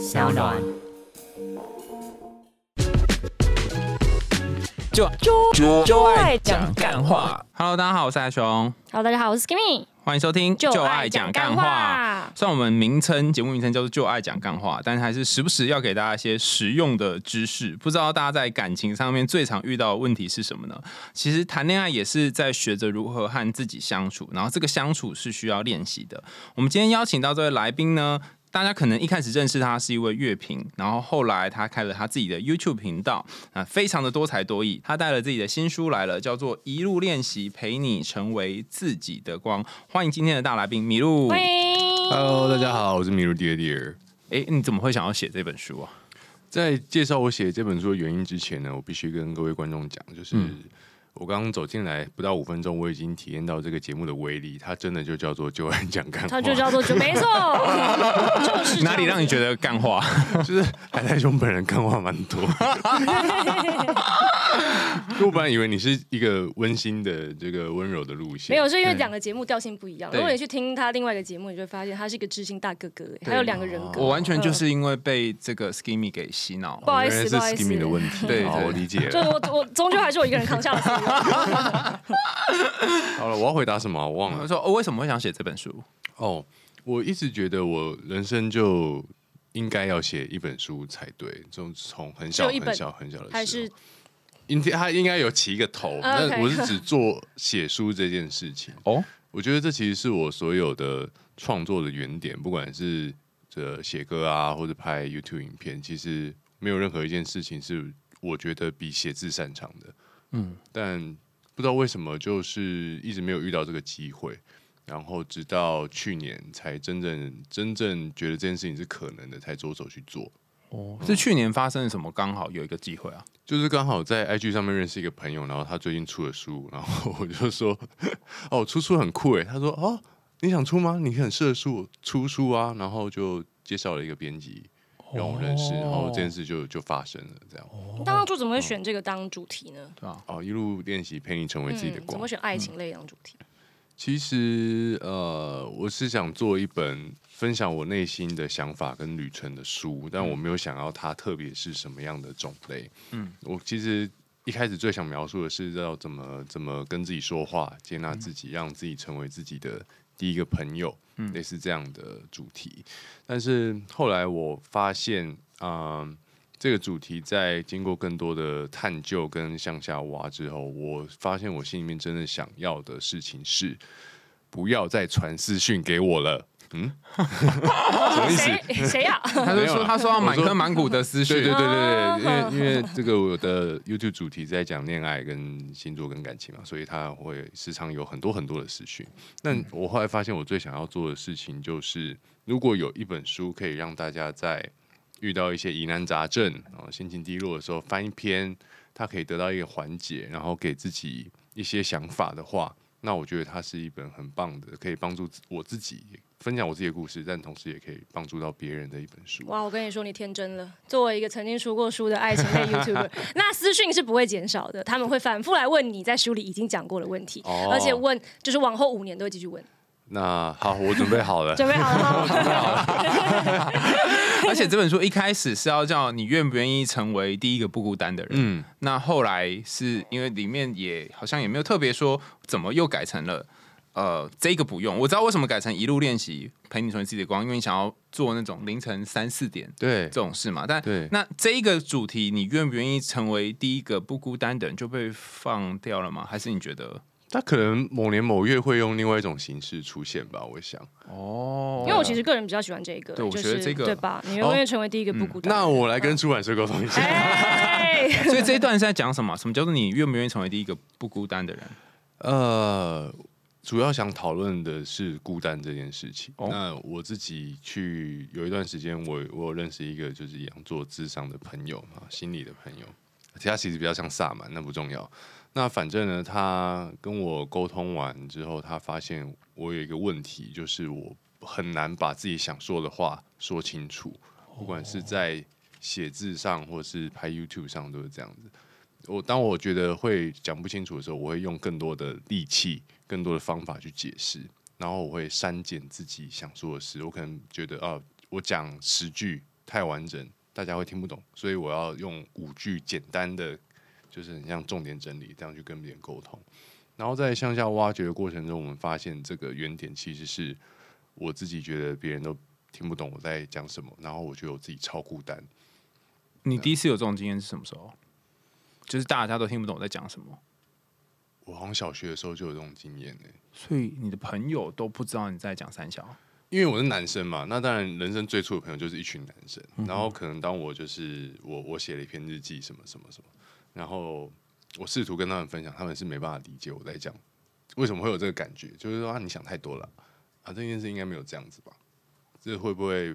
小暖。就就就爱爱讲讲干干话。Hello，大家好，我是阿雄，Hello，大家好，我是 Skimmy，欢迎收听就爱讲干话。虽然我们名称节目名称叫做“就爱讲干话”，但是还是时不时要给大家一些实用的知识。不知道大家在感情上面最常遇到的问题是什么呢？其实谈恋爱也是在学着如何和自己相处，然后这个相处是需要练习的。我们今天邀请到这位来宾呢，大家可能一开始认识他是一位乐评，然后后来他开了他自己的 YouTube 频道，啊，非常的多才多艺。他带了自己的新书来了，叫做《一路练习，陪你成为自己的光》。欢迎今天的大来宾米露。欢迎。Hello，大家好，我是米露 Dear Dear。哎，你怎么会想要写这本书啊？在介绍我写这本书的原因之前呢，我必须跟各位观众讲，就是嗯我刚刚走进来不到五分钟，我已经体验到这个节目的威力，它真的就叫做就爱讲干话，它就叫做就 没错，就是哪里让你觉得干话？就是海太兄本人干话蛮多。我本来以为你是一个温馨的这个温柔的路线，没有，是因为两个节目调性不一样。如果你去听他另外一个节目，你就会发现他是一个知心大哥哥，还有两个人格。我完全就嗯是因为被这个 Skimmy 给洗脑不。好意思，是不好意 Skimmy 的。问题。对对我理解就了。我我终究还是我一个人扛下了所有。好了，我要回答什么？我忘了我。说、哦、为什么会想写这本书？哦，我一直觉得我人生就应该要写一本书才对，就从很小很小很小的时候，还是应他应该有起一个头，啊，OK 但我是只做写书这件事情。哦，我觉得这其实是我所有的创作的原点，不管是这写歌啊，或者拍 YouTube 影片，其实没有任何一件事情是我觉得比写字擅长的。嗯，但不知道为什么，就是一直没有遇到这个机会，然后直到去年才真正真正觉得这件事情是可能的，才着手去做。哦，是去年发生了什么？刚好有一个机会啊。就是刚好在 IG 上面认识一个朋友，然后他最近出了书，然后我就说：“ 哦，出书很酷诶。”他说：“哦，你想出吗？你很适合出出书啊。”然后就介绍了一个编辑让我认识，然后这件事就就发生了。这样当初怎么会选这个当主题呢？对啊？哦，一路练习陪你成为自己的嗯，怎么。选爱情类当主题？其实呃，我是想做一本分享我内心的想法跟旅程的书，但我没有想要它特别是什么样的种类。嗯嗯，我其实一开始最想描述的是要怎么怎么跟自己说话，接纳自己，让自己成为自己的第一个朋友，嗯类似这样的主题。但是后来我发现，嗯、这个主题在经过更多的探究跟向下挖之后，我发现我心里面真的想要的事情是，不要再传私讯给我了。嗯，什么意思？谁谁呀？他就说他说要满坑满谷的思绪对对，对对啊对，因为因为这个我的 YouTube 主题在讲恋爱跟星座跟感情嘛，所以他会时常有很多很多的思绪。但我后来发现，我最想要做的事情就是，如果有一本书可以让大家在遇到一些疑难杂症然后心情低落的时候翻一篇，它可以得到一个缓解，然后给自己一些想法的话，那我觉得它是一本很棒的，可以帮助我自己分享我自己的故事，但同时也可以帮助到别人的一本书。哇，我跟你说，你天真了。作为一个曾经出过书的爱情类 YouTuber，那私讯是不会减少的，他们会反复来问你在书里已经讲过的问题，哦而且问就是往后五年都会继续问。那好，我准备好了。准备好了吗？而且这本书一开始是要叫你愿不愿意成为第一个不孤单的人。嗯，那后来是因为里面也好像也没有特别说怎么又改成了呃这个不用。我知道为什么改成一路练习陪你成为自己的光，因为你想要做那种凌晨三四点对这种事嘛。但对那这一个主题，你愿不愿意成为第一个不孤单的人就被放掉了吗？还是你觉得他可能某年某月会用另外一种形式出现吧，我想。哦？因为我其实个人比较喜欢这个，对我就是觉得这个对吧？你永远成为第一个不孤单的人。那我来跟出版社沟通一下。哎，所以这一段是在讲什么？什么叫做你愿不愿意成为第一个不孤单的人？呃，主要想讨论的是孤单这件事情。哦那我自己去有一段时间我，我有认识一个就是一样做智商的朋友啊，心理的朋友，其他其实比较像萨满，那不重要。那反正呢，他跟我沟通完之后，他发现我有一个问题，就是我很难把自己想说的话说清楚，不管是在写字上或是拍 YouTube 上都是这样子。我当我觉得会讲不清楚的时候，我会用更多的力气、更多的方法去解释，然后我会删减自己想说的事。我可能觉得啊，我讲十句太完整，大家会听不懂，所以我要用五句简单的，就是很像重点整理，这样去跟别人沟通。然后在向下挖掘的过程中，我们发现这个原点其实是我自己觉得别人都听不懂我在讲什么，然后我觉得我自己超孤单。你第一次有这种经验是什么时候？就是大家都听不懂我在讲什么，我好像小学的时候就有这种经验呢、所以你的朋友都不知道你在讲三小。因为我是男生嘛，那当然人生最初的朋友就是一群男生。嗯然后可能当我就是我我写了一篇日记什么什么什么，然后我试图跟他们分享，他们是没办法理解我在讲为什么会有这个感觉，就是说啊你想太多了啊，这件事应该没有这样子吧？这会不会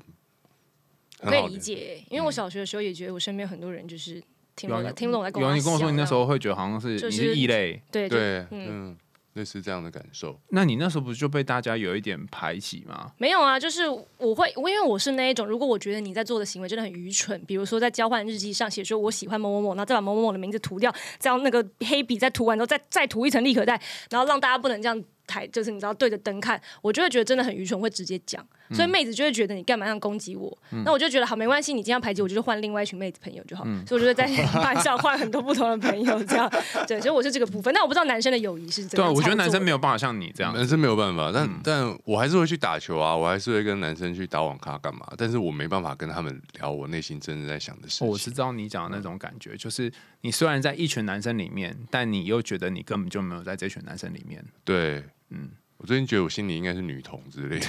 我可以？理解，因为我小学的时候也觉得我身边很多人就是听懂，听不懂我在跟有你跟我说你那时候候会觉得好像是你就是是异类，对对对，嗯嗯，类似这样的感受。那你那时候不是就被大家有一点排挤吗？没有啊，就是我会，我因为我是那一种，如果我觉得你在做的行为真的很愚蠢，比如说在交换日记上写说我喜欢某某某，然后再把某某某的名字涂掉，再用那个黑笔再涂完之后再再涂一层立可带，然后让大家不能这样抬，就是你知道对着灯看，我就会觉得真的很愚蠢，会直接讲，嗯所以妹子就会觉得你干嘛这样攻击我，那我就觉得好没关系，你今天要排挤我，就是换另外一群妹子朋友就好，嗯所以我就会在班上换很多不同的朋友，这样 对，所以我是这个部分，但我不知道男生的友谊是怎 对啊，样，我觉得男生没有。办法像你这样。男生没有办法，但、嗯但我还是会去打球啊，我还是会跟男生去打网咖干嘛？但是我没办法跟他们聊我内心真正在想的事情。哦我是知道你讲的那种感觉，就是你虽然在一群男生里面，但你又觉得你根本就没有在这群男生里面。对，嗯嗯，我最近觉得我心里应该是女同之类的。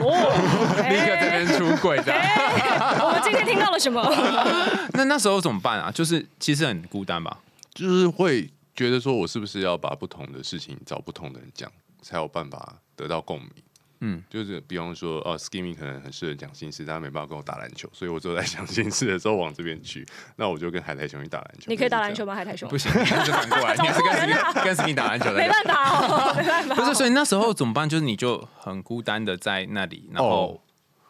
哦，立刻这边出轨的，哎我们今天听到了什么？那那时候怎么办啊？就是其实很孤单吧。就是会觉得说我是不是要把不同的事情找不同的人讲，才有办法得到共鸣。嗯，就是比方说，哦，Skimming 可能很适合讲心事，但他没办法跟我打篮球，所以我只有在讲心事的时候往这边去，那我就跟海苔熊去打篮球。你可以打篮球吗？海苔熊不？行，那就反过来，你还是跟跟 Skin 打篮球的没。办法哦，没办法哦。不是，所以那时候怎么办？就是你就很孤单的在那里，然后、哦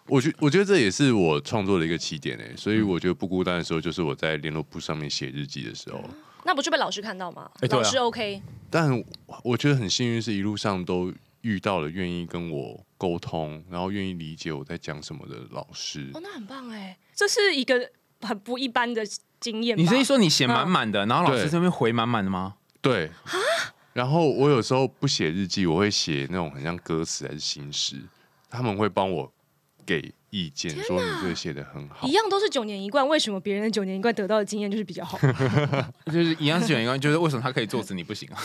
我觉我觉得这也是我创作的一个起点诶，所以我觉得不孤单的时候，就是我在联络簿上面写日记的时候。那不就被老师看到吗？老师 OK，但我觉得很幸运，是一路上都遇到了愿意跟我沟通，然后愿意理解我在讲什么的老师哦，。那很棒哎，这是一个很不一般的经验。你是一说你写满满的，然后老师这边回满满的吗？对，然后我有时候不写日记，我会写那种很像歌词还是新诗，他们会帮我给意见，说你这个写的很好一。样都是九年一贯，为什么别人的九年一贯得到的经验就是比较好？就是一样是九年一贯，就是为什么他可以作词你不行啊？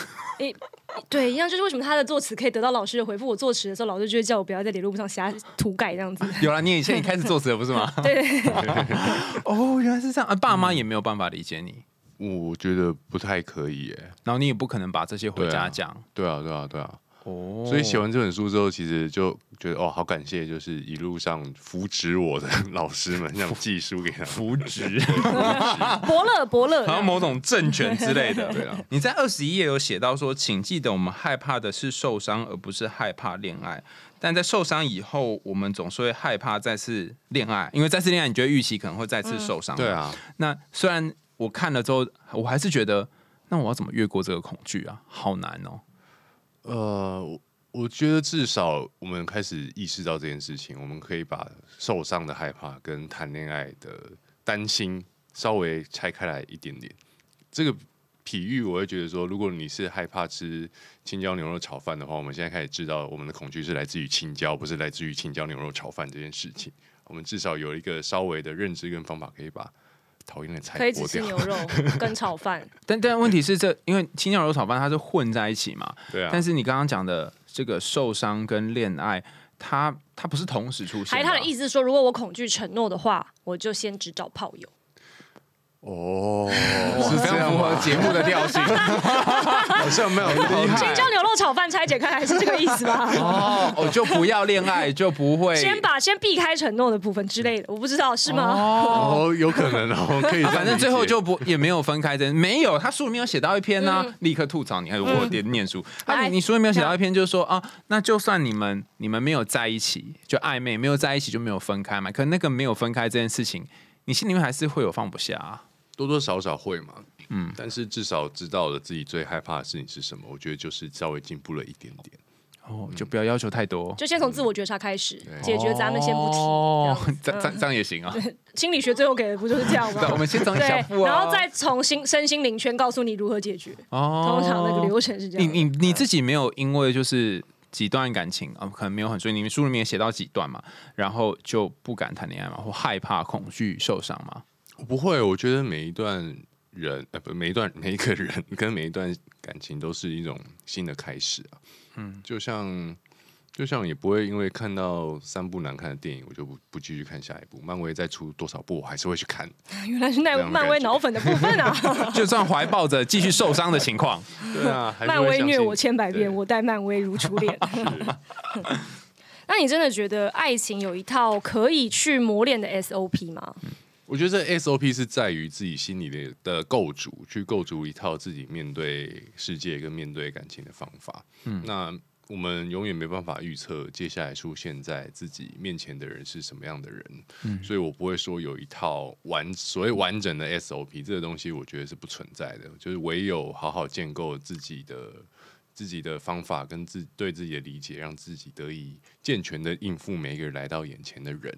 对，一样就是为什么他的作词可以得到老师的回复，我作词的时候老师就会叫我不要在联络簿上瞎涂改这样子。有了，你以前你开始作词了不是吗？对，哦，原来是这样啊！爸妈也没有办法理解你，我觉得不太可以耶。然后你也不可能把这些回家讲。对啊，对啊，对啊。哦，所以写完这本书之后，其实就觉得哦，好感谢，就是一路上扶植我的老师们，想寄书给他们。扶植，伯乐伯乐，好像某种政权之类的。对啊，你在二十一页有写到说，请记得我们害怕的是受伤，而不是害怕恋爱。但在受伤以后，我们总是会害怕再次恋爱，因为再次恋爱，你觉得预期可能会再次受伤。对。啊，那虽然我看了之后，我还是觉得，那我要怎么越过这个恐惧啊？好难哦。呃，我我觉得至少我们开始意识到这件事情，我们可以把受伤的害怕跟谈恋爱的担心稍微拆开来一点点。这个比喻我会觉得说，如果你是害怕吃青椒牛肉炒饭的话，我们现在开始知道我们的恐惧是来自于青椒，不是来自于青椒牛肉炒饭这件事情。我们至少有一个稍微的认知跟方法，可以把讨厌的菜可以只。吃牛肉 跟炒饭，但 但问题是这，因为青椒牛肉炒饭它是混在一起嘛，对啊，但是你刚刚讲的这个受伤跟恋爱，它它不是同时出现还的啊。他的意思是说，如果我恐惧承诺的话，我就先只找炮友。哦，是是这样吗？节目的调性 好像没有厉害青椒牛肉炒饭拆解开来是这个意思吧？哦，我就不要恋爱，就不会先把先避开承诺的部分之类的，我不知道是吗？哦。哦，有可能哦，可以。反正最后就不也没有分开的，没有。他书里面有写到一篇呢、立刻吐槽你，还有我点念书。啊，你你书里面有写到一篇，就是说啊，那就算你们你们没有在一起，就暧昧，没有在一起就没有分开嘛。可那个没有分开这件事情，你心里面还是会有放不下、啊。多多少少会嘛，嗯嗯，但是至少知道了自己最害怕的事情是什么，我觉得就是稍微进步了一点点。哦，就不要要求太多。就先从自我觉察开始，解决咱们先不提。哦这样这这这样也行啊。心理学最后给的不就是这样吗，？我们先从对小腹，啊，然后再从心身心灵圈告诉你如何解决。哦，通常那个流程是这样。你你你自己己没有因为就是几段感情啊、可能没有很顺利，你们书里面写到几段嘛，然后就不敢谈恋爱嘛，或害怕、恐惧、受伤嘛。我不会，我觉得每一段人，呃，不，每一段每一个人跟每一段感情都是一种新的开始啊。嗯，就像就像也不会因为看到三部难看的电影，我就不不继续看下一部。漫威再出多少部，我还是会去看。原来是那漫威脑粉的部分啊！就算怀抱着继续受伤的情况，对啊，漫威虐我千百遍，我待漫威如初恋。那你真的觉得爱情有一套可以去磨练的 SOP 吗？我觉得这 SOP 是在于自己心里的的构筑，去构筑一套自己面对世界跟面对感情的方法。嗯，那我们永远没办法预测接下来出现在自己面前的人是什么样的人，嗯，所以我不会说有一套完所谓完整的 SOP 这个东西，我觉得是不存在的。就是唯有好好建构自己的。自己的方法跟自对自己的理解，让自己得以健全的应付每一个来到眼前的人，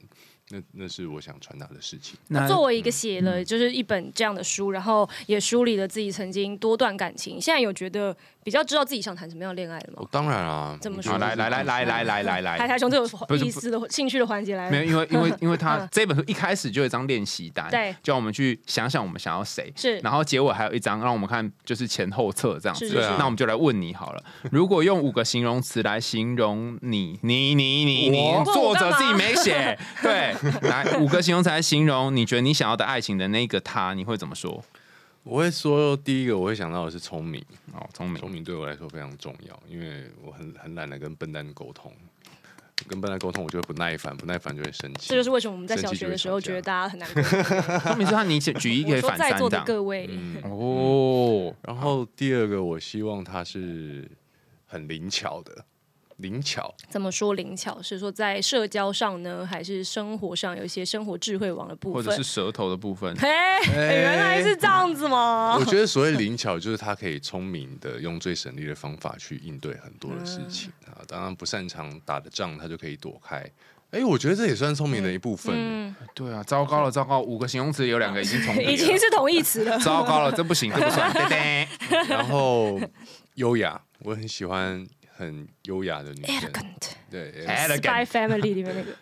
那那是我想传达的事情。那作为一个写了就是一本这样的书，然后也梳理了自己曾经多段感情，现在有觉得比较知道自己想谈什么样的恋爱了吗？哦？，当然啊，怎么说？来来来来来来来来，台台兄这有意思的兴趣的环节来了，没有，因为因为 因为他嗯这本书一开始就有一张练习单，对。叫我们去想想我们想要谁，是。然后结尾还有一张让我们看就是前后册这样子。那我们就来问你好了，如果用五个形容词来形容你，你你你你，作者自己没写，对，来五个形容词来形容你觉得你想要的爱情的那个他，你会怎么说？我会说，第一个我会想到的是聪明，哦，聪明。聪，明对我来说非常重要，因为我很很懒得跟笨蛋沟通，跟笨蛋沟通我就会不耐烦，不耐烦就会生气。这就是为什么我们在小学的时候觉得大家很难。聪明是他你举举一个反在座的三这样。各位，嗯，哦，然后第二个我希望他是很灵巧的，灵巧。怎么说灵巧？是说在社交上呢，还是生活上有一些生活智慧网的部分？或者是舌头的部分。嘿，原来是这样子吗我？觉得所谓 灵巧，就是他可以聪明的用最省力的方法去应对很多的事情嗯啊。当然不擅长打的仗，他就可以躲开。哎，我觉得这也算聪明的一部分。嗯，对啊，糟糕了，糟糕！五个形容词有两个已经重叠 了，已经是同义词了。糟糕了，这不行，这不算。然后优雅，我很喜欢很优雅的女生。Elegant 对，Spy elegant，Family 里面那个。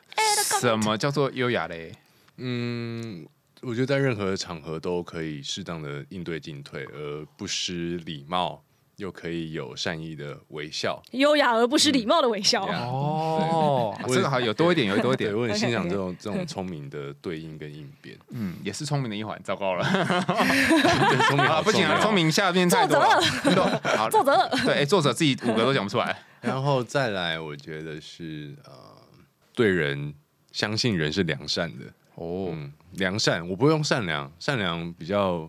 什么？叫做优雅嘞？嗯，我觉得在任何场合都可以适当的应对进退，而不失礼貌，又可以有善意的微笑。优雅而不失礼貌的微笑。呀哦，对这个好有多一点，有多一对，点。我很欣赏这种这种聪明的对应跟应变。嗯，也是聪明的一环。糟糕了，对，聪明啊，好不行啊，聪。明下面太多了。好，作者对，哎，作者自己五个都讲不出来。然后再来，我觉得是呃，对人相信人是良善的。哦，嗯，良善，我不用善良，善良比较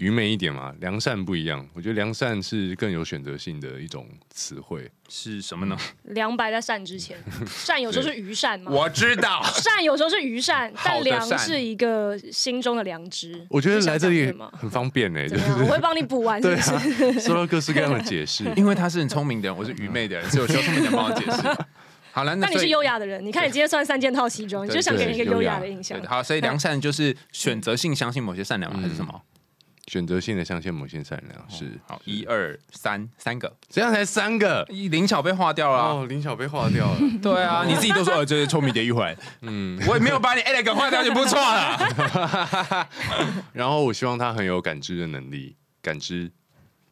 愚昧一点嘛，良善不一样。我觉得良善是更有选择性的一种词汇。是什么呢？良白在善之前，善有时候是愚善嘛。我知道。善有时候是愚善，但良是一个心中的良知。我觉得来这里？很方便呢、就？我是会帮你补完，是对不是？啊，收到各式各样的解释。因为他是很聪明的人，我是愚昧的人，所以我需要聪明的人帮我解释。好了，那你是优雅的人，你看你今天穿三件套西装，你就想给人一个优雅的印象。好，所以良善就是选择性相信某些善良吗？还是什么？选择性的相信某些善良是，好，一二三，三个，这样才三个。一灵巧被划掉了啊。哦，林巧被划掉了。对啊，你自己都说呃，这是聪明的一环，嗯，我也没有把你 elegant 划掉就不错了。然后我希望他很有感知的能力，感知。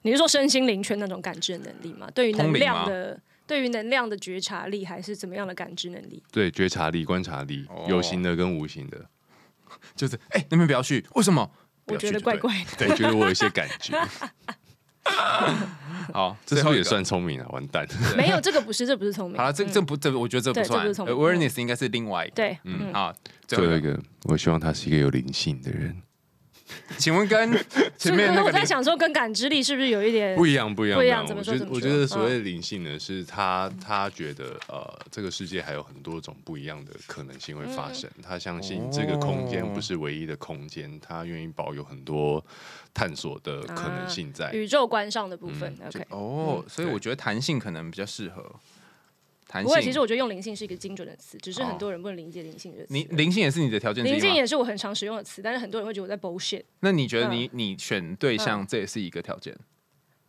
你是说身心灵圈那种感知的能力吗？对于能量的，对于能量的觉察力，还是怎么样的感知能力？对觉察力、观察力，哦有形的跟无形的，就是哎，那边不要去，为什么？我觉得怪怪的。对，觉得我有一些感觉，好，这时候也算聪明啊？完蛋，没有，这个不是，这不是聪明。好了，这嗯这不这，我觉得这不算，awareness 应该是另外一个。对，嗯，嗯，好，最后一个，最后一个，我希望他是一个有灵性的人，请问跟 前面是我那个灵在想说，跟感知力是不是有一点不一样，不一样，不一样我我觉得所谓的灵性呢，是他他觉得呃，这个世界还有很多种不一样的可能性会嗯发生。他相信这个空间不是唯一的空间，他愿意保有很多探索的可能性在。宇宙观上的部分。OK，哦，所所以我觉得弹性可能比较适合。不过。其实我觉得用灵性是一个精准的词，只是哦很多人不能理解灵性这个词。你灵性也是你的条件之灵性？也是我很常使用的词，但是很多人会觉得我在 bullshit。那你觉得嗯你你选对象这也是一个条件？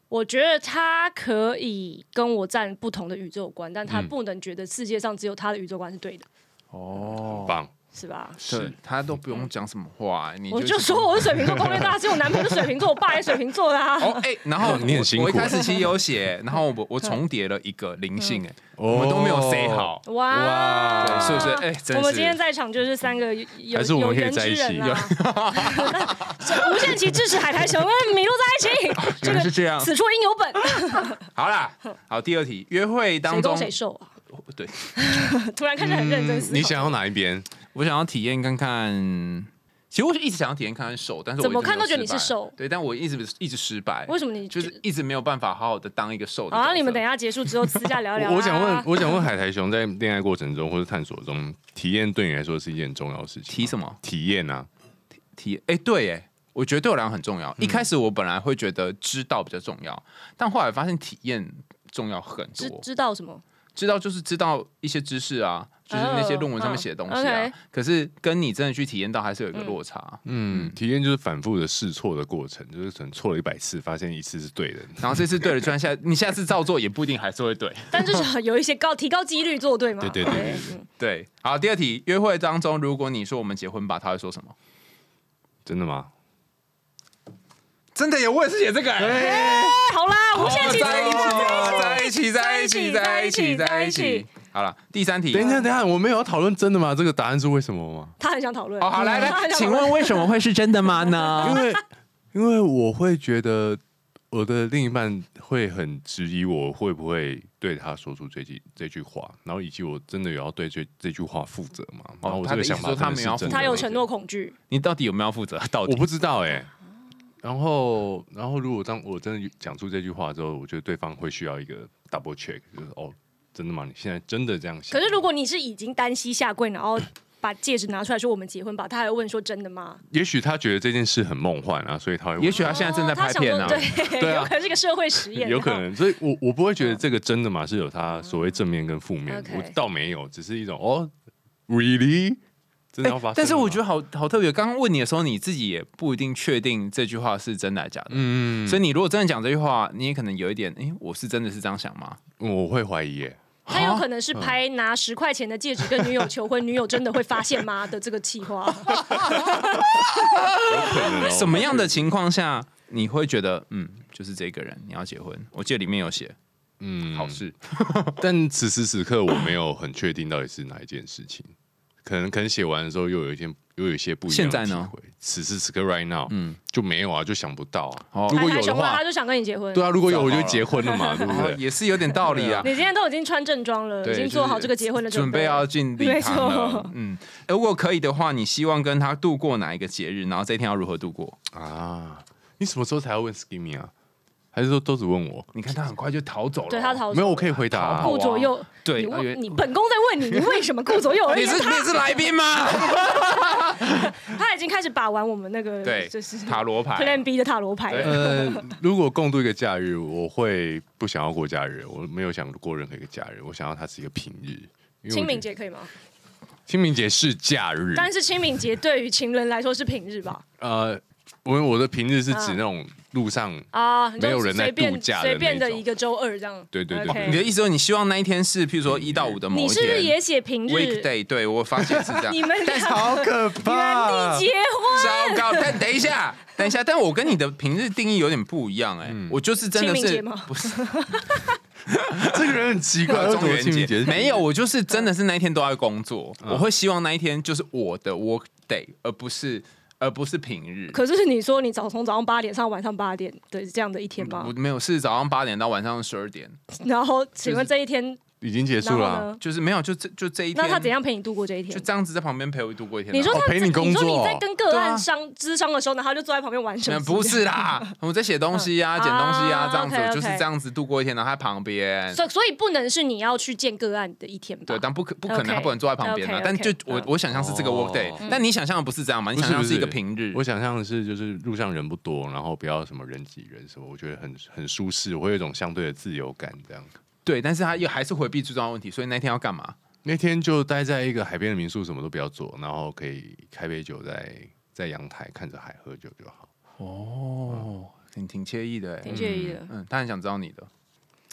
我觉得他可以跟我站不同的宇宙观，但他嗯不能觉得世界上只有他的宇宙观是对的，哦很棒，是吧？是他都不用讲什么话，你我就就是说我是水瓶座，攻略大家 只有我男朋友是水瓶座，我爸也是水瓶座的啊。哦，哎、然后 你很辛苦我一开始其实有写，然后我我重叠了一个灵性、哎、哦我们都没有 say 好，哇，对，是不是？哎、真我们今天。在场就是三个有有还是我们可以有缘之在一起人啊，无限期支持海苔熊跟麋鹿在一起，这个是这样。此处应有本，好啦，好，第二题，约会当谁中攻谁受啊？对，突然看着很认真。你想要哪一边？我想要体验看看。其实我一直想要体验看看瘦，但是我怎么看都觉得你是失败手对，但我一直一直失败。为什么你就是一直没有办法好好的当一个瘦。好，你们等一下结束之后私下聊聊啊。我 我想问，我想问海苔熊在恋爱过程中或者探索中，体验对你来说是一件很重要的事情吗。提什么？体验啊？体哎、对哎，我觉得对我来讲很重嗯要。一开始我本来会觉得知道比较重要，但后来发现体验重要很知多。知道什么？知道就是知道一些知识啊，就是那些论文上面写的东西啊。可是跟你真的去体验到，还是有一个落差。嗯，体验就是反复的试错的过程，就是可能错了一百次，发现一次是对的。然后这次对了，就算下你下次照做，也不一定还是会对。但就是有一些高提高几率做对吗。对对对对对对，好，第二题，约会当中，如果你说我们结婚吧，他会说什么？真的吗？真的耶，我也是写这个。哎好啦，无限期在一起哦，在一起，在一起，在一起，在一起。好了，第三题。等一下，等一下，我们有要讨论真的吗？这个答案是为什么吗？他很想讨论。哦，好，来来，请问为什么会是真的吗呢因呢？为因为我会觉得我的另一半会很质疑我会不会对他说出这句这句话，然后以及我真的有要对这这句话负责吗？然后我这个想法他没有他有承诺恐惧，你到底有没有要负责？到底我不知道哎、然后，然后如果当我真的讲出这句话之后，我觉得对方会需要一个 double check，就是哦，真的吗？你现在真的这样想？可是如果你是已经单膝下跪，然后把戒指拿出来说我们结婚吧，他还会问说真的吗？也许他觉得这件事很梦幻啊，所以他会问也许他现在正在哦他想拍片呢。说对，对啊有可能是个社会实验，有可能，所以我我不会觉得这个真的嘛是有他所谓正面跟负面我倒没有，只是一种哦，really 真的要发生了吗、但是我觉得好好特别。刚刚问你的时候，你自己也不一定确定这句话是真的还是假的。嗯，所以你如果真的讲这句话，你也可能有一点，诶，我是真的是这样想吗？我会怀疑耶，他有可能是拍拿十块钱的戒指跟女友求婚，女友真的会发现吗的这个气话？有可能、哦、什么样的情况下你会觉得，嗯，就是这个人你要结婚？我记得里面有写嗯好事，但此时此刻我没有很确定到底是哪一件事情，可能可能写完的时候又有一天又有一些不一样的现在呢会？此时此刻 right now，嗯嗯，就没有啊，就想不到啊。哦如果有的话他，就想跟你结婚。对啊，如果有我就结婚了嘛，对不哦对？也是有点道理啊。你今天都已经穿正装了，对，已经做好这个结婚的备准备要进礼堂没了错。嗯，如果可以的话，你希望跟他度过哪一个节日？然后这一天要如何度过？啊，你什么时候才要问 Skimmy 啊？还是说都只问我？你看他很快就逃走了。对他逃走没有，我可以回答、啊。顾左右。对，你问你本宫在问你，你为什么顾左右 而你？是你是来宾吗？他已经开始把玩我们那个对，就是塔罗牌。Plan B 的塔罗牌。呃，如果共度一个假日，我会不想要过假日，我没有想过任何一个假日，我想要它是一个平日。清明节可以吗？清明节是假日，但是清明节对于情人来说是平日吧？呃，我我的平日是指嗯那种路上，啊，没有人在度假的随便的一个周二这样。对对对你的意思说，你希望那一天是，譬如说一到五的某一天你是不是也写平日？weekday？对我发现是这样。你们俩好可原地结婚，糟糕！但等一下，等一下，但我跟你的平日定义有点不一样哎、我就是真的是清明节吗？不是。这个人很奇怪，中元节没有，我就是真的是那一天都在工作，嗯。我会希望那一天就是我的 work day，而不是而不是平日。可是你说你早从早上八点上晚上八点的这样的一天吗我？没有，是早上八点到晚上十二点，然后请问这一天，已经结然后束了啊、呢？就是没有，就这就这一天。那他怎？样陪你度过这一天就？这样子在旁边陪我度过一天啊。你说他哦陪你工作你说你在跟个对啊案商咨商的时候，然后他就坐在旁边玩手机？嗯不是啦，我在写东西啊，嗯捡东西啊，啊这样子 OK，OK 就是这样子度过一天，然后他在旁边。所以所以不能是你要去见个案的一天吧？对，但不可不可能，OK，他不能坐在旁边啊。OK，OK，但就我嗯我想象是这个 work day，哦但你想象的不是这样嘛？你不是想象是一个不是平日。我想象的是，就是路上人不多，然后不要什么人挤人什么，我觉得很很舒适，我会有一种相对的自由感，这样。对，但是他又还是回避最重要的问题，所以那天要干嘛？那天就待在一个海边的民宿，什么都不要做，然后可以开杯酒在在阳台看着海喝酒就好。哦，挺挺惬意的，挺惬意的。嗯，他很想知道你的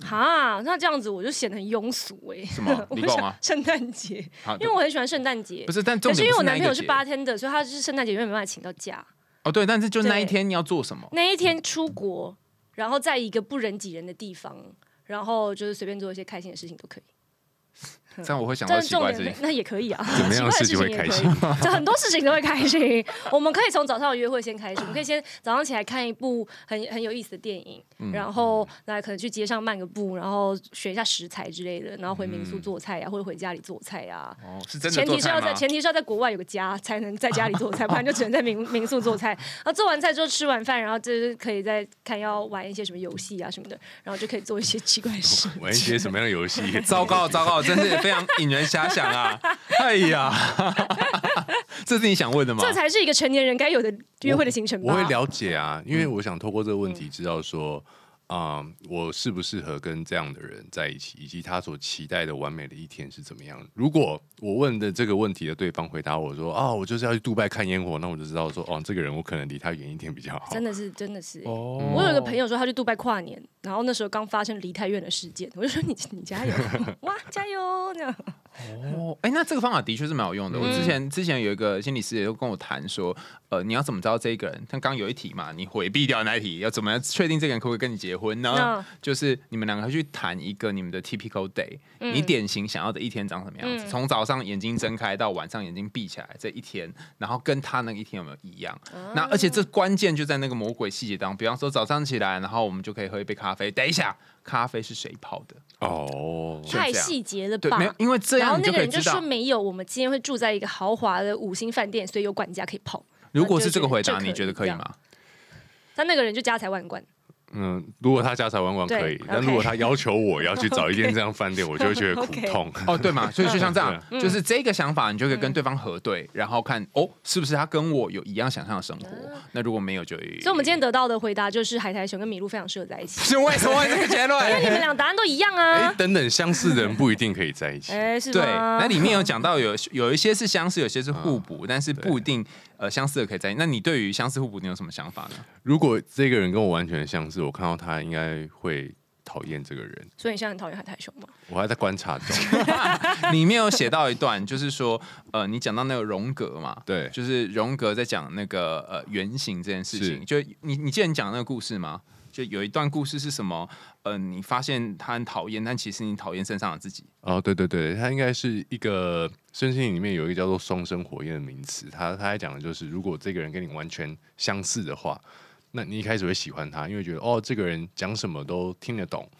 哈，那这样子我就显得很庸俗哎。什么？你讲吗？圣诞节，因为我很喜欢圣诞节。不是，但重点可是因为我男朋友是八天的，所以他就是圣诞节因为没办法请到假。哦，对，但是就那一天你要做什么？那一天出国，然后在一个不人挤人的地方，然后就是随便做一些开心的事情都可以。这样我会想到奇怪的事情。点那也可以啊，怎么样的事奇怪的情会开心事情也可以？就 很多事情都会开心。我们可以从早上的约会先开始，我们可以先早上起来看一部很很有意思的电影，嗯然后那可能去街上漫个步，然后选一下食材之类的，然后回民嗯宿做菜呀、或者回家里做菜呀、哦，是真的前提是？要在前提是要在国外有个家才能在家里做菜，不然就只能在民民宿做菜。然后做完菜之后吃完饭，然后就是可以再看要玩一些什么游戏啊什么的，然后就可以做一些奇怪的事。玩一些什么样的游戏？糟糕糟糕，真是非常引人遐想啊！哎呀，这是你想问的吗？这才是一个成年人该有的约会的行程吧？我会了解啊，因嗯为我想透过这个问题知道说，啊、我适不适合跟这样的人在一起，以及他所期待的完美的一天是怎么样。如果我问的这个问题的对方回答我说，啊，我就是要去杜拜看烟火，那我就知道说，哦，这个人我可能离他远一点比较好。真的是真的是。哦我有一个朋友说他去杜拜跨年，然后那时候刚发生离太远的事件，我就说你你加油 哇加油这样。哦，哎，那这个方法的确是蛮有用的。我之前之前有一个心理师也都跟我谈说，呃，你要怎么知道这一个人？像刚刚有一题嘛，你回避掉那一题，要怎么样确定这个人可不可以跟你结婚呢？嗯就是你们两个去谈一个你们的 typical day，、你典型想要的一天长什么样子？嗯从早上眼睛睁开到晚上眼睛闭起来这一天，然后跟他那一天有没有一样？啊那而且这关键就在那个魔鬼细节当中，比方说早上起来，然后我们就可以喝一杯咖啡。等一下，咖啡是谁泡的？哦，太细节了对，吧没？有，因为这然后样那个人就说。没有，我们今天会住在一个豪华的五星饭店，所以有管家可以泡。如果是这个回答，你觉得可以吗？那那个人就家财万贯，嗯，如果他家财万贯可以，但如果他要求我要去找一间这样饭店，我就会觉得苦痛。哦，对嘛，所以就像这样，嗯就是这个想法，你就可以跟对方核对，然后看哦，是不是他跟我有一样想象的生活？那如果没有，就所以我们今天得到的回答就是海苔熊跟麋鹿非常适合在一起。是 为什么会这个结因为你论？们俩答案都一样哎、啊。等等，相似的人不一定可以在一起。哎，是对，那里面有讲到有有一些是相似，有些是互补，但是不一定呃相似的可以在一起。那你对于相似互补，你有什么想法呢？如果这个人跟我完全相似，我看到他应该会讨厌这个人。所以你现在很讨厌海苔熊吗？我还在观察中。里面有写到一段，就是说，呃，你讲到那个荣格嘛，对就是荣格在讲那个呃原型这件事情。就你你记得你讲那个故事吗？就有一段故事是什么？呃，你发现他很讨厌，但其实你讨厌身上的自己。哦，对对对，他应该是一个身心里面有一个叫做双生火焰的名词。他他在讲的就是，如果这个人跟你完全相似的话，那你一开始会喜欢他，因为觉得哦，这个人讲什么都听得懂，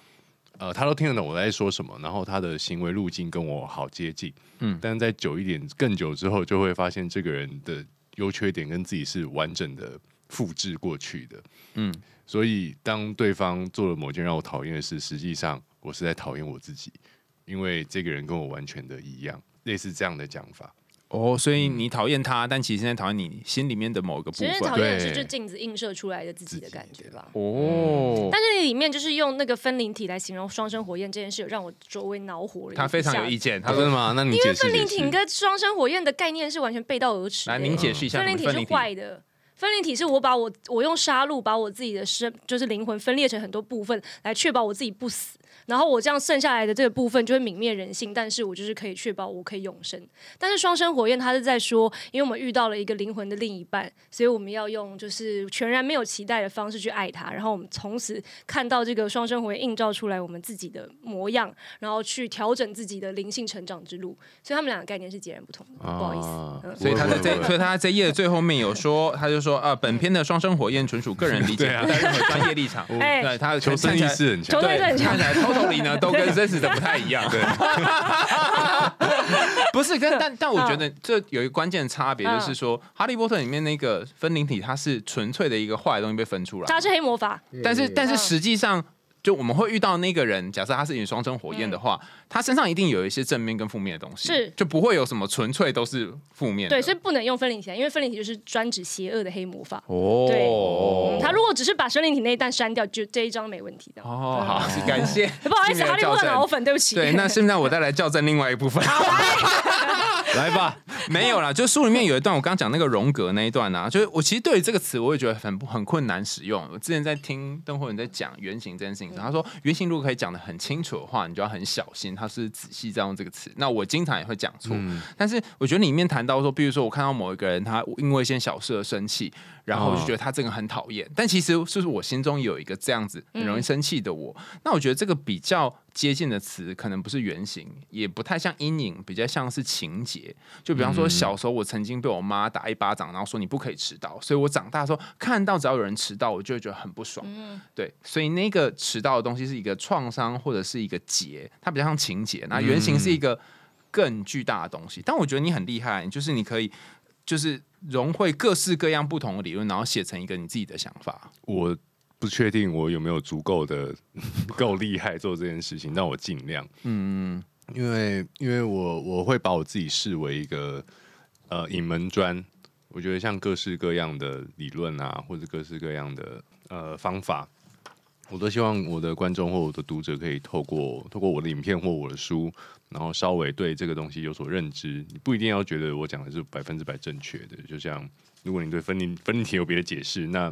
呃，他都听得懂我在说什么，然后他的行为路径跟我好接近。嗯但是在久一点、更久之后，就会发现这个人的优缺点跟自己是完整的复制过去的。嗯，所以当对方做了某件让我讨厌的事，实际上我是在讨厌我自己，因为这个人跟我完全的一样，类似这样的讲法。哦，所以你讨厌他，但其实现在讨厌你心里面的某一个部分其实讨。厌的是对就镜子映射出来的自己的感觉吧。哦，但是里面就是用那个分灵体来形容双生火焰这件事，让我周围恼火了。他非常有意。见，他说他真的吗？那你因为分灵。体跟双生火焰的概念是完全背道而驰的。来，您解释一下分灵体是。坏的。分裂体是我把我我用杀戮把我自己的生就是灵魂分裂成很多部分，来确保我自己不死。然后我这样剩下来的这个部分就会泯灭人性，但是我就是可以确保我可以永生。但是双生火焰它是在说，因为我们遇到了一个灵魂的另一半，所以我们要用就是全然没有期待的方式去爱他，然后我们从此看到这个双生火焰映照出来我们自己的模样，然后去调整自己的灵性成长之路。所以他们两个概念是截然不同的。不好意思，所以他在所以他在这页的最后面有说，他就说，呃，本片的双生火焰纯属个人理解，啊。不带任何专业立场。哎对，他的求生意识很强。对，看起来 totally 呢都跟真实的不太一样。对，不是跟但但我觉得这有一个关键的差别，就是说《哈利波特》里面那个分灵体，它是纯粹的一个坏的东西被分出来，它是黑魔法，但是但是嗯实际上。就我们会遇到那个人，假设他是引双生火焰的话，他身上一定有一些正面跟负面的东西，是就不会有什么纯粹都是负面的。对，所以不能用分灵体，因为分灵体就是专指邪恶的黑魔法。哦，对嗯他如果只是把生灵体那一段删掉，就这一张没问题的。哦，好，感谢，不好意思，哈利波特的校正脑粉，对不起。对，那现在我再来校正另外一部分。来吧，没有啦，就书里面有一段，我刚刚讲那个荣格那一段啊，就是我其实对于这个词，我也觉得很很困难使用。我之前在听邓慧文在讲原型这件事情时，他说原型如果可以讲的很清楚的话，你就要很小心，他是仔细在用这个词。那我经常也会讲错，但是我觉得里面谈到说，比如说我看到某一个人，他因为一些小事而生气，然后我就觉得他这个很讨厌，但其实是不是我心中有一个这样子很容易生气的我？那我觉得这个比较接近的词，可能不是原型，也不太像阴影，比较像是情节。就比方说，小时候我曾经被我妈打一巴掌，然后说你不可以迟到，所以我长大的时候看到只要有人迟到，我就会觉得很不爽。对，所以那个迟到的东西是一个创伤或者是一个结，它比较像情节。那原型是一个更巨大的东西。但我觉得你很厉害，就是你可以就是融汇各式各样不同的理论，然后写成一个你自己的想法。我不确定我有没有足够的 够厉害做这件事情，但我尽量。嗯，因为因为我我会把我自己视为一个呃隐门砖，我觉得像各式各样的理论啊，或者各式各样的呃方法，我都希望我的观众或我的读者可以透过透过我的影片或我的书，然后稍微对这个东西有所认知。你不一定要觉得我讲的是百分之百正确的，就像如果你对分离分离体有别的解释，那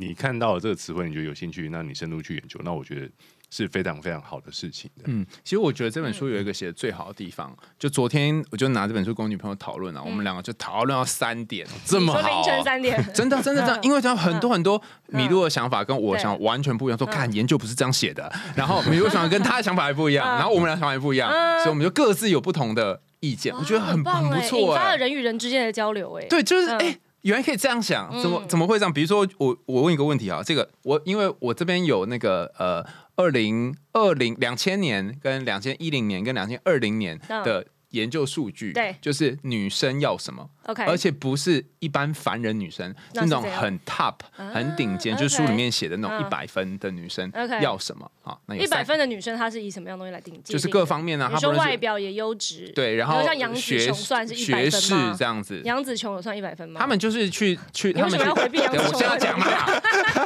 你看到了这个词汇，你觉得有兴趣，那你深入去研究，那我觉得是非常非常好的事情的。嗯，其实我觉得这本书有一个写的最好的地方，就昨天我就拿这本书跟我女朋友讨论啊，我们两个就讨论到三点，这么好。凌晨三点，真的真的真的，因为他很多很多米露的想法跟我想完全不一样，说看研究不是这样写的，然后米露想法跟他的想法还不一样，嗯。然后我们俩想法也不一样，所以我们就各自有不同的意见，我觉得很很不错哎，引发了人与人之间的交流哎。对，就是嗯。哎。原来可以这样想，怎么嗯怎么会这样？比如说，我我问一个问题啊，这个我因为我这边有那个呃，二零二零两千年跟两千一零年跟两千二零年嗯。的研究数据，对。就是女生要什么，OK，而且不是一般凡人女生，那种很 top、很顶尖，啊就是书里面写的那种嗯。一百分的女生 OK 要什么啊？那有一百三分的女生，她是以什么样东西来定？界就是各方面啊，你说她不论是外表也优质，对，然后像杨紫学琼算是100学士分吗？这样子，杨紫琼有算一百分吗？他们就是去去，他们去我紫琼？现在要讲嘛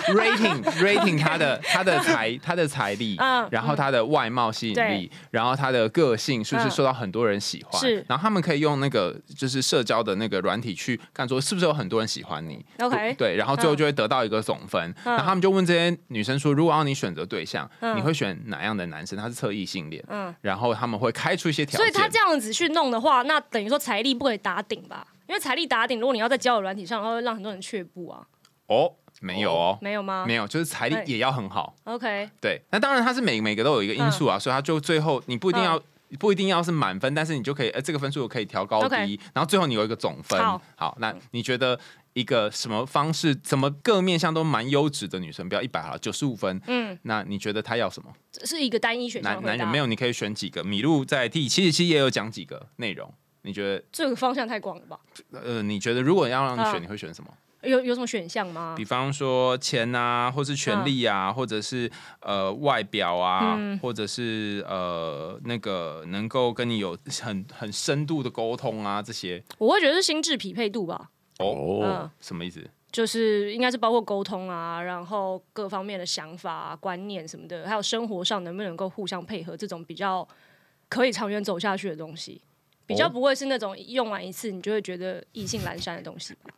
，rating rating 他的他的财他 的财力，嗯然后他的外貌吸引力，然后他的个性是不是嗯。受到很多人喜欢？是。然后他们可以用那个就是社交的那个软体去看说是不是有很多人喜欢你 OK 对，然后最后嗯就会得到一个总分。嗯然后他们就问这些女生说，如果让你选择对象，嗯你会选哪样的男生？他是测异性恋，嗯，然后他们会开出一些条件。所以他这样子去弄的话，那等于说财力不可以打顶吧？因为财力打顶，如果你要在交友软体上，然后会让很多人却步啊，哦，没有哦，没有吗？没有，就是财力哎也要很好。OK，对，那当然他是每每个都有一个因素啊，所以他就最后你不一定要。不一定要是满分，但是你就可以，呃，这个分数可以调高低然后最后你有一个总分。好那你觉得一个什么方式，怎么各面向都蛮优质的女生，不要一百好了，九十五分，嗯，那你觉得她要什么？是一个单一选项男男人没有，你可以选几个。米露在第七十七也有讲几个内容，你觉得，这个方向太广了吧？呃，你觉得如果要让你选，嗯你会选什么？有有什么选项吗比？方说钱啊，或是权利啊，或者是呃外表啊，嗯或者是呃那个能够跟你有很很深度的沟通啊，这些我会觉得是心智匹配度吧，哦，嗯，什么意思？就是应该是包括沟通啊，然后各方面的想法、啊、观念什么的，还有生活上能不能够互相配合，这种比较可以长远走下去的东西，比较哦不会是那种用完一次你就会觉得意兴阑珊的东西吧。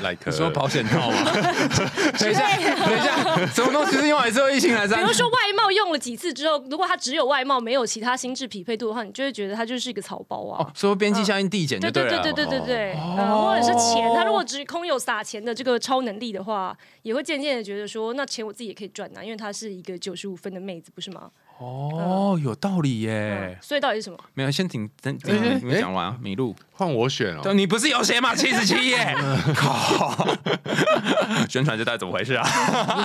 Like 你说保险套吗？等一下，等一下，什么东西是用来之后异性来比？如说外貌用了几次之后，如果他只有外貌没有其他心智匹配度的话，你就会觉得他就是一个草包啊。哦，说边际效应递减就对对了。对对对对对，或者是钱，他如果只空有撒钱的这个超能力的话，也会渐渐的觉得说，那钱我自己也可以赚啊，因为她是一个九十五分的妹子，不是吗？哦，有道理嗯耶。所以到底是什么？没有，先停等等你们讲完啊，麋鹿。换我选哦对，。你不是有写吗？七十七耶，靠！宣传这到底怎么回事啊？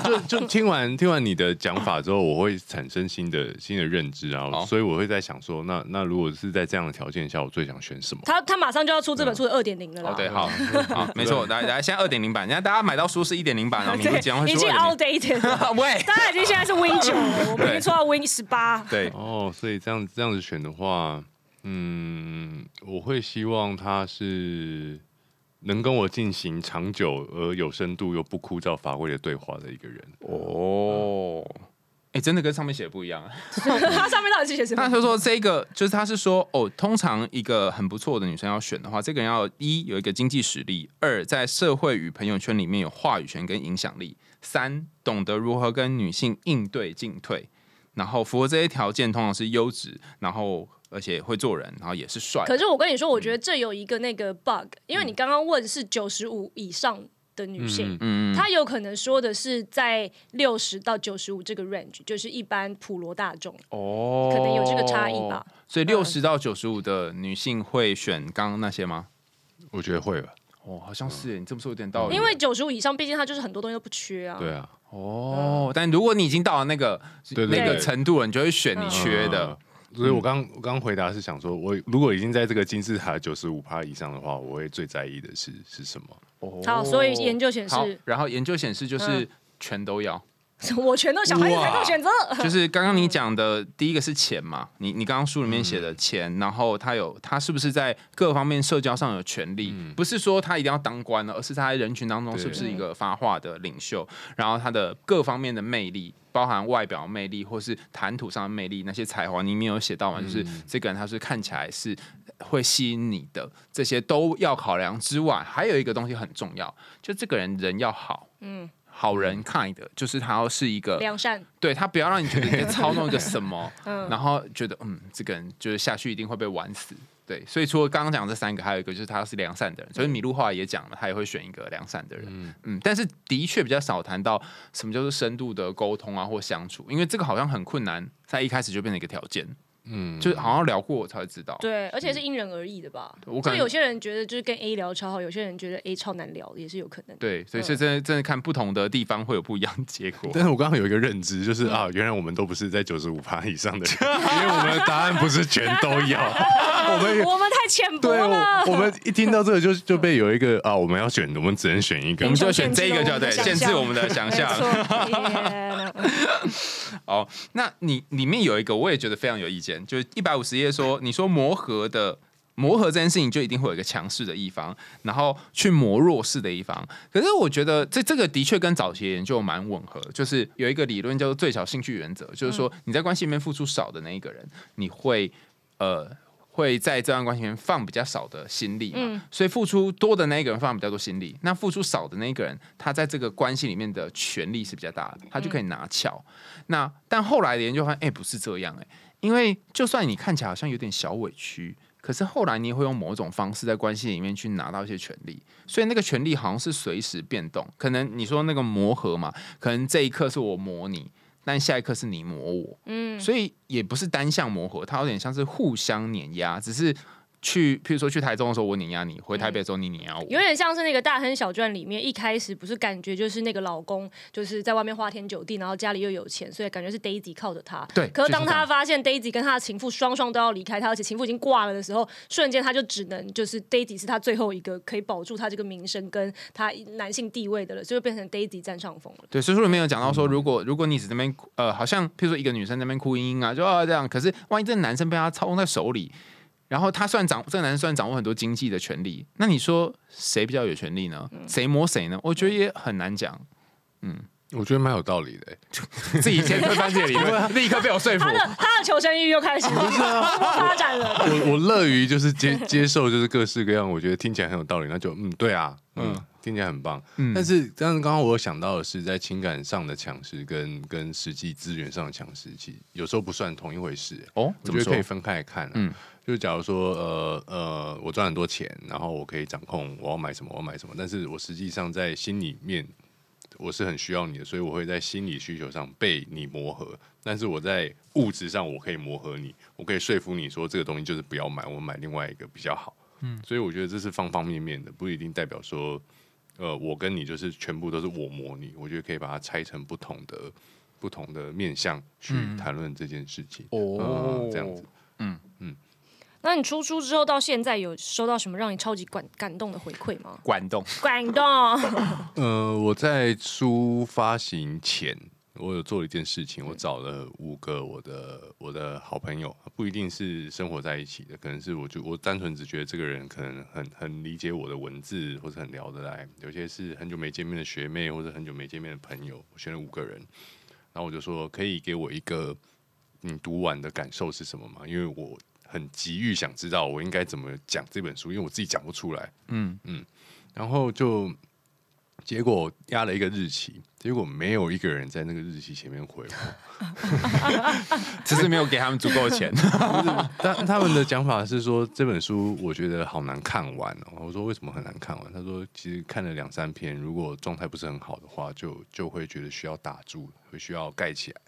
就就听完听完你的讲法之后，我会产生新的新的认知啊好，所以我会在想说，那那如果是在这样的条件下，我最想选什么？他他马上就要出这本书的二点零了啦。哦，对，好，好，没错，来来，现在二点零版，人家大家买到书是一点零版哦，麋鹿将会已经 outdated，零。喂，大家已经现在是 Win 九，我们已经出到 Win 十八。对，哦，所以这样这样子选的话，嗯，我会希望他是能跟我进行长久而有深度又不枯燥乏味的对话的一个人。哦，哎，真的跟上面写的不一样。他上面到底是写什么？他就说这个就是他是说哦，通常一个很不错的女生要选的话，这个人要一有一个经济实力，二在社会与朋友圈里面有话语权跟影响力，三懂得如何跟女性应对进退，然后符合这些条件，通常是优质，然后而且会做人，然后也是帅。可是我跟你说，我觉得这有一个那个 bug，因为你刚刚问是九十五以上的女性，嗯，她有可能说的是在六十到九十五这个 range，就是一般普罗大众，哦，可能有这个差异吧。所以六十到九十五的女性会选刚刚那些吗？我觉得会吧，哦，好像是耶，你这么说有点道理。因为九十五以上，毕竟她就是很多东西都不缺啊。对啊，哦，但如果你已经到了那个对对那个对。程度了，你就会选你缺的。嗯。所以我刚我刚回答是想说，我如果已经在这个金字塔九十五趴以上的话，我会最在意的是是什么？好，所以研究显好示，，然后研究显示就是嗯。全都要，我全都小孩子才做选择。就是刚刚你讲的第一个是钱嘛，你你刚刚书里面写的钱，然后他有他是不是在各方面社交上有权利？不是说他一定要当官了，而是他在人群当中是不是一个发话的领袖，然后他的各方面的魅力。包含外表魅力，或是谈吐上的魅力，那些才华，你没有写到嘛？就是这个人他是看起来是会吸引你的，这些都要考量之外，还有一个东西很重要，就这个人人要好，嗯，好人 kind，就是他要是一个良善，对他不要让你觉得你在操弄一个什么，然后觉得嗯，这个人就是下去一定会被玩死。对，所以除了刚刚讲这三个，还有一个就是他是良善的人，所以米露后来也讲了，他也会选一个良善的人。嗯但是的确比较少谈到什么叫做深度的沟通啊或相处，因为这个好像很困难，在一开始就变成一个条件。嗯，就是好像聊过我才会知道。对，而且是因人而异的吧。我可能就有些人觉得就是跟 A 聊超好，有些人觉得 A 超难聊，也是有可能。对，所以是真的真的看不同的地方会有不一样的结果。但是我刚刚有一个认知，嗯就是啊，原来我们都不是在九十五趴以上的人，因为我们的答案不是全都要。我们我们太浅薄，了。我我们一听到这个就就被有一个啊，我们要选，我们只能选一个我们。就选这个就对，限限制制我们的想象。那你里面有一个我也觉得非常有意见，就是一百五十页说，你说磨合的磨合这件事情就一定会有一个强势的一方，然后去磨弱势的一方。可是我觉得这这个的确跟早期的研究蛮吻合，就是有一个理论叫做最小兴趣原则，就是说你在关系里面付出少的那一个人，你会呃。会在这段关系里面放比较少的心力嘛，所以付出多的那一个人放比较多心力，那付出少的那一个人，他在这个关系里面的权利是比较大的，他就可以拿翘。那但后来的研究发现，哎、不是这样哎、因为就算你看起来好像有点小委屈，可是后来你也会用某种方式在关系里面去拿到一些权利，所以那个权利好像是随时变动。可能你说那个磨合嘛，可能这一刻是我磨你，但下一刻是你磨我，嗯，所以也不是单向磨合，它有点像是互相碾压，只是去，譬如说去台中的时候我碾压你，回台北的时候你碾压我，有点像是那个《大亨小传》里面一开始不是感觉就是那个老公就是在外面花天酒地，然后家里又有钱，所以感觉是 Daisy 靠着他。对可是当他发现 Daisy 跟他的情妇双双都要离开他，而且情妇已经挂了的时候，瞬间他就只能就是 Daisy 是他最后一个可以保住他这个名声跟他男性地位的了，所以就变成 Daisy 占上风了。对，所以说里面有讲到说，如果如果你只在那边呃，好像譬如说一个女生在那边哭嘤嘤啊，就啊这样，可是万一这个男生被他操控在手里，然后他算掌这个男生算掌握很多经济的权利，那你说谁比较有权利呢？谁摸谁呢？我觉得也很难讲。我觉得蛮有道理的欸。自己先推翻自己的理论，立刻被我说服他。的他的求生欲又开始 发展了。我我乐于就是接 接受就是各式各样，我觉得听起来很有道理，那就嗯对啊，嗯听起来很棒。但是但是刚刚我有想到的是，在情感上的强势跟跟实际资源上的强势，其实有时候不算同一回事欸。哦，我觉得可以分开来看、嗯，就是假如说，呃呃，我赚很多钱，然后我可以掌控我要买什么，我要买什么，但是我实际上在心里面我是很需要你的，所以我会在心理需求上被你磨合，但是我在物质上我可以磨合你，我可以说服你说这个东西就是不要买，我买另外一个比较好。嗯，所以我觉得这是方方面面的，不一定代表说，呃，我跟你就是全部都是我磨你，我觉得可以把它拆成不同的不同的面向去谈论这件事情。哦，这样子。那你出书之后到现在有收到什么让你超级感感动的回馈吗？感动，感动。呃，我在书发行前，我有做了一件事情，我找了五个我的我的好朋友，不一定是生活在一起的，可能是我就我单纯只觉得这个人可能很很理解我的文字，或者很聊得来。有些是很久没见面的学妹，或者很久没见面的朋友，我选了五个人，然后我就说，可以给我一个你读完的感受是什么吗？因为我。很急于想知道我应该怎么讲这本书，因为我自己讲不出来。嗯嗯，然后就结果压了一个日期，结果没有一个人在那个日期前面回我，只是没有给他们足够的钱。但他们的讲法是说这本书我觉得好难看完哦。我说为什么很难看完？他说其实看了两三篇，如果状态不是很好的话，就就会觉得需要打住，会需要盖起来。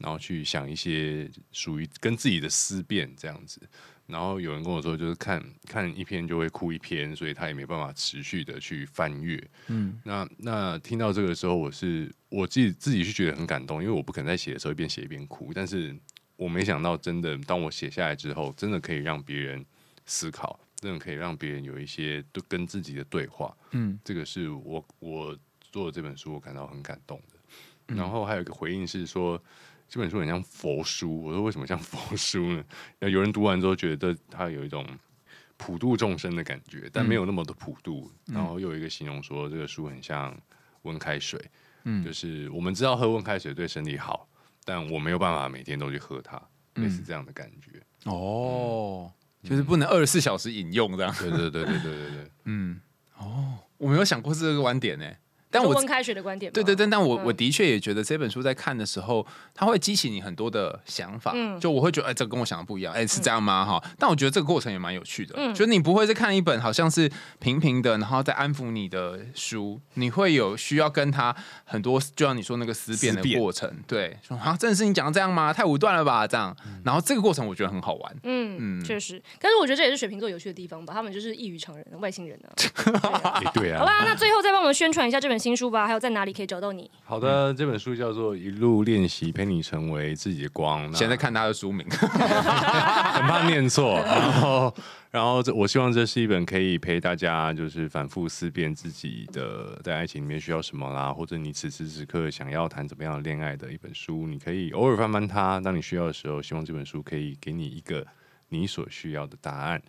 然后去想一些属于跟自己的思辨这样子，然后有人跟我说，就是看看一篇就会哭一篇，所以他也没办法持续的去翻阅。嗯，那那听到这个时候，我是我自己自己是觉得很感动，因为我不可能在写的时候一边写一边哭，但是我没想到真的，当我写下来之后，真的可以让别人思考，真的可以让别人有一些都跟自己的对话。嗯，这个是我我做的这本书，我感到很感动的。然后还有一个回应是说。这本书很像佛书，我说为什么像佛书呢？有人读完之后觉得它有一种普度众生的感觉，但没有那么的普度。然后又有一个形容说，这个书很像温开水，嗯，就是我们知道喝温开水对身体好，但我没有办法每天都去喝它，类似这样的感觉。哦，就是不能二十四小时饮用这样。对对对对对对对，嗯，哦，我没有想过这个观点呢。但我温开学的观点，对对对，但我我的确也觉得这本书在看的时候，它会激起你很多的想法。嗯，就我会觉得，哎，这跟我想的不一样，哎，是这样吗？哈，但我觉得这个过程也蛮有趣的。嗯，就是你不会是看一本好像是平平的，然后再安抚你的书，你会有需要跟他很多，就像你说那个思辨的过程。对，说啊，真的是你讲的这样吗？太武断了吧？这样，然后这个过程我觉得很好玩。嗯嗯，确实，但是我觉得这也是水瓶座有趣的地方吧，他们就是异于常人，外星人 呢。对啊。好啦，那最后再帮我们宣传一下这本新书吧，还有在哪？哪里可以找到你？好的，这本书叫做《一路练习陪你成为自己的光》。现在看他的书名，很怕念错。然后，然后这我希望这是一本可以陪大家就是反复思辨自己的在爱情里面需要什么啦，或者你此时此刻想要谈怎么样的恋爱的一本书。你可以偶尔翻翻它，当你需要的时候，希望这本书可以给你一个你所需要的答案。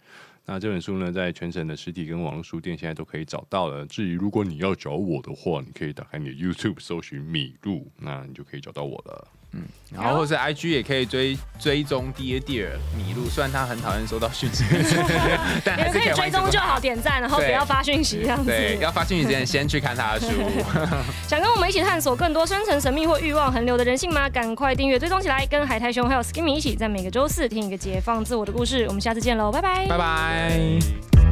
那这本书呢，在全省的实体跟网络书店现在都可以找到了。至于如果你要找我的话，你可以打开你的 YouTube 搜寻米露，那你就可以找到我了。嗯，然后或是 IG 也可以追追踪 Dear Dear 米露，虽然他很讨厌收到讯息，但还是可以追踪就好，点赞，然后不要发讯息这样子。对，要发讯息之前先去看他的书。想跟我们一起探索更多深层神秘或欲望横流的人性吗？赶快订阅追踪起来，跟海苔熊还有 Skimmy 一起，在每个周四听一个解放自我的故事。我们下次见喽，拜拜，拜拜。